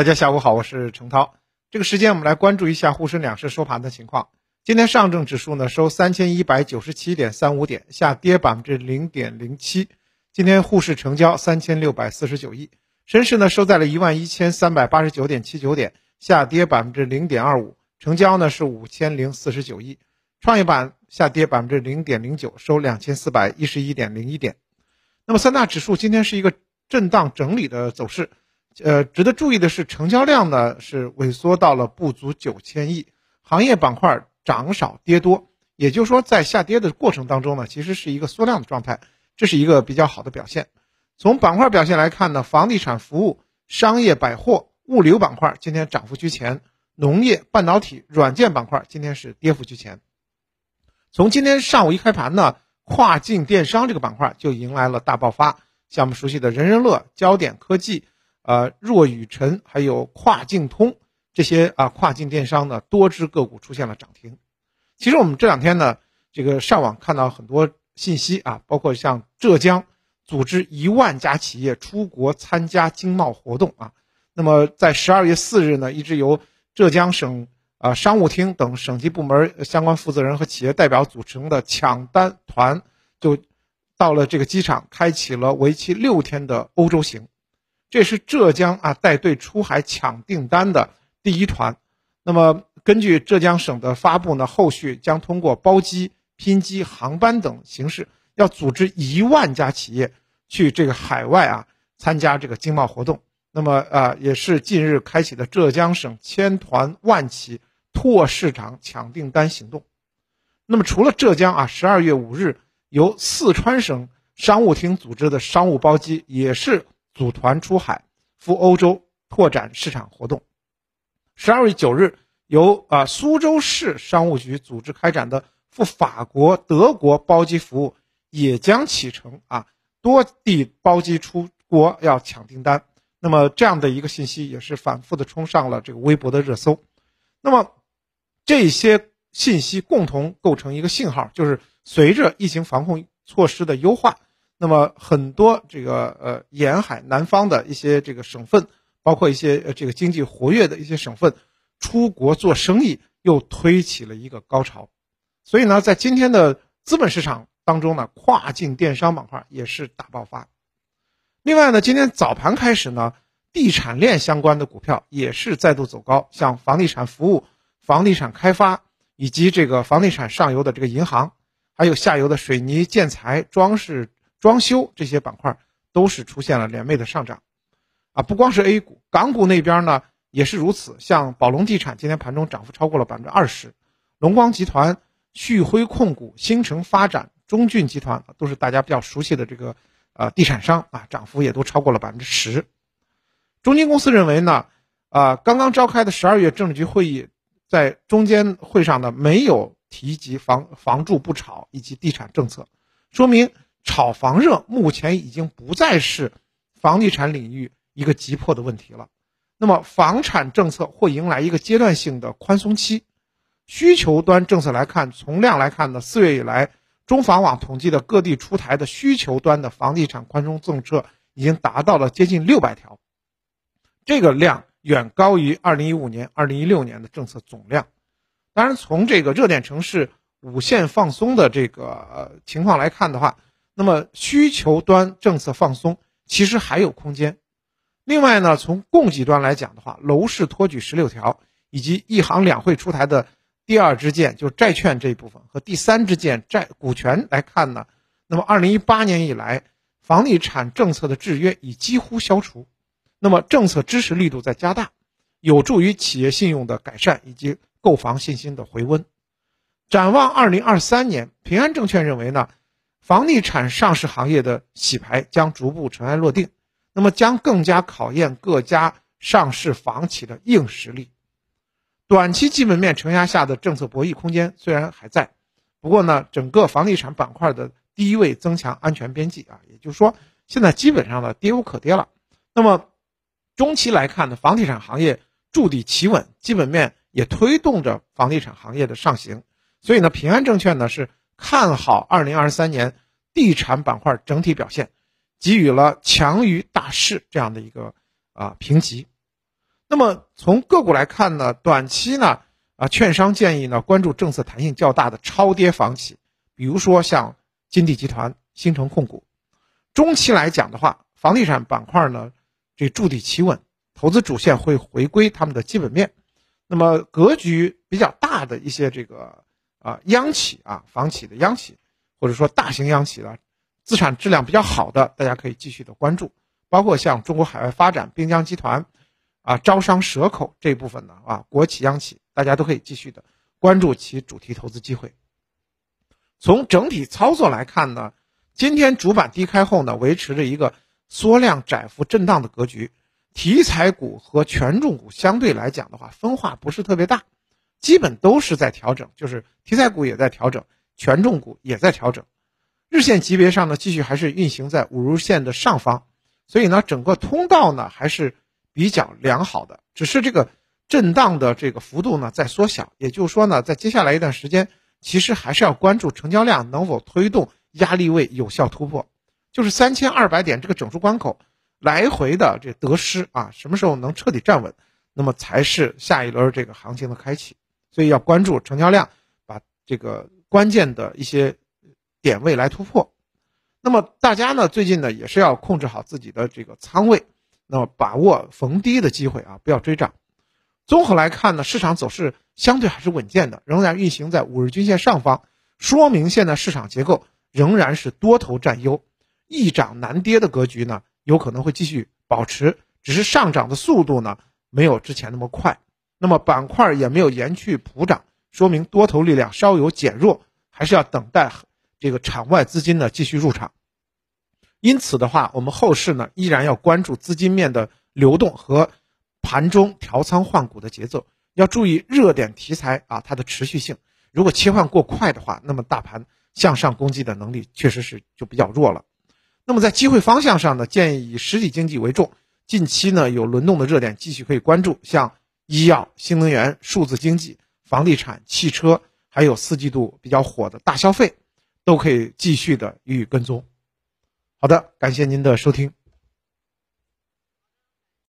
大家下午好，我是程涛。这个时间我们来关注一下沪深两市收盘的情况。今天上证指数呢收三千一百九十七点三五点，下跌百分之零点零七。今天沪市成交三千六百四十九亿。深市呢收在了一万一千三百八十九点七九点，下跌百分之零点二五，成交呢是五千零四十九亿。创业板下跌百分之零点零九，收两千四百一十一点零一点。那么三大指数今天是一个震荡整理的走势。呃，值得注意的是，成交量呢是萎缩到了不足九千亿，行业板块涨少跌多，也就是说，在下跌的过程当中呢，其实是一个缩量的状态，这是一个比较好的表现。从板块表现来看呢，房地产服务、商业百货、物流板块今天涨幅居前，农业、半导体、软件板块今天是跌幅居前。从今天上午一开盘呢，跨境电商这个板块就迎来了大爆发，像我们熟悉的人人乐、焦点科技。呃，若雨辰还有跨境通这些啊，跨境电商呢，多只个股出现了涨停。其实我们这两天呢，这个上网看到很多信息啊，包括像浙江组织一万家企业出国参加经贸活动啊。那么在十二月四日呢，一支由浙江省啊商务厅等省级部门相关负责人和企业代表组成的抢单团，就到了这个机场，开启了为期六天的欧洲行。这是浙江啊带队出海抢订单的第一团。那么根据浙江省的发布呢，后续将通过包机、拼机、航班等形式，要组织一万家企业去这个海外啊参加这个经贸活动。那么啊，也是近日开启的浙江省千团万企拓市场抢订单行动。那么除了浙江啊，十二月五日由四川省商务厅组织的商务包机也是。组团出海赴欧洲拓展市场活动。十二月九日，由啊苏州市商务局组织开展的赴法国、德国包机服务也将启程啊，多地包机出国要抢订单。那么这样的一个信息也是反复的冲上了这个微博的热搜。那么这些信息共同构成一个信号，就是随着疫情防控措施的优化。那么很多这个呃沿海南方的一些这个省份，包括一些呃这个经济活跃的一些省份，出国做生意又推起了一个高潮，所以呢，在今天的资本市场当中呢，跨境电商板块也是大爆发。另外呢，今天早盘开始呢，地产链相关的股票也是再度走高，像房地产服务、房地产开发以及这个房地产上游的这个银行，还有下游的水泥建材装饰。装修这些板块都是出现了连袂的上涨，啊，不光是 A 股，港股那边呢也是如此。像宝龙地产今天盘中涨幅超过了百分之二十，龙光集团、旭辉控股、新城发展、中骏集团都是大家比较熟悉的这个呃地产商啊，涨幅也都超过了百分之十。中金公司认为呢，啊，刚刚召开的十二月政治局会议，在中间会上呢没有提及房房住不炒以及地产政策，说明。炒房热目前已经不再是房地产领域一个急迫的问题了。那么，房产政策会迎来一个阶段性的宽松期。需求端政策来看，从量来看呢，四月以来，中房网统计的各地出台的需求端的房地产宽松政策已经达到了接近六百条，这个量远高于二零一五年、二零一六年的政策总量。当然，从这个热点城市五线放松的这个情况来看的话，那么需求端政策放松，其实还有空间。另外呢，从供给端来讲的话，楼市托举十六条，以及一行两会出台的第二支箭，就是债券这一部分和第三支箭债股权来看呢，那么二零一八年以来，房地产政策的制约已几乎消除，那么政策支持力度在加大，有助于企业信用的改善以及购房信心的回温。展望二零二三年，平安证券认为呢。房地产上市行业的洗牌将逐步尘埃落定，那么将更加考验各家上市房企的硬实力。短期基本面承压下的政策博弈空间虽然还在，不过呢，整个房地产板块的低位增强安全边际啊，也就是说，现在基本上呢跌无可跌了。那么中期来看呢，房地产行业筑底企稳，基本面也推动着房地产行业的上行。所以呢，平安证券呢是。看好二零二三年地产板块整体表现，给予了强于大势这样的一个啊评级。那么从个股来看呢，短期呢，啊，券商建议呢关注政策弹性较大的超跌房企，比如说像金地集团、新城控股。中期来讲的话，房地产板块呢，这筑底企稳，投资主线会回归他们的基本面。那么格局比较大的一些这个啊央企啊房企的央企，或者说大型央企的资产质量比较好的，大家可以继续的关注，包括像中国海外发展、滨江集团。啊，招商蛇口这一部分呢，啊，国企央企，大家都可以继续的关注其主题投资机会。从整体操作来看呢，今天主板低开后呢，维持着一个缩量窄幅震荡的格局。题材股和权重股相对来讲的话，分化不是特别大，基本都是在调整，就是题材股也在调整，权重股也在调整。日线级别上呢，继续还是运行在五日线的上方，所以呢，整个通道呢还是。比较良好的，只是这个震荡的这个幅度呢在缩小，也就是说呢，在接下来一段时间，其实还是要关注成交量能否推动压力位有效突破，就是三千二百点这个整数关口来回的这得失啊，什么时候能彻底站稳，那么才是下一轮这个行情的开启，所以要关注成交量，把这个关键的一些点位来突破。那么大家呢，最近呢也是要控制好自己的这个仓位。那么把握逢低的机会啊，不要追涨。综合来看呢，市场走势相对还是稳健的，仍然运行在五日均线上方，说明现在市场结构仍然是多头占优，易涨难跌的格局呢，有可能会继续保持，只是上涨的速度呢没有之前那么快。那么板块也没有延续普涨，说明多头力量稍有减弱，还是要等待这个场外资金呢继续入场。因此的话，我们后市呢依然要关注资金面的流动和盘中调仓换股的节奏，要注意热点题材啊它的持续性。如果切换过快的话，那么大盘向上攻击的能力确实是就比较弱了。那么在机会方向上呢，建议以实体经济为重。近期呢有轮动的热点继续可以关注，像医药、新能源、数字经济、房地产、汽车，还有四季度比较火的大消费，都可以继续的予以跟踪。好的，感谢您的收听。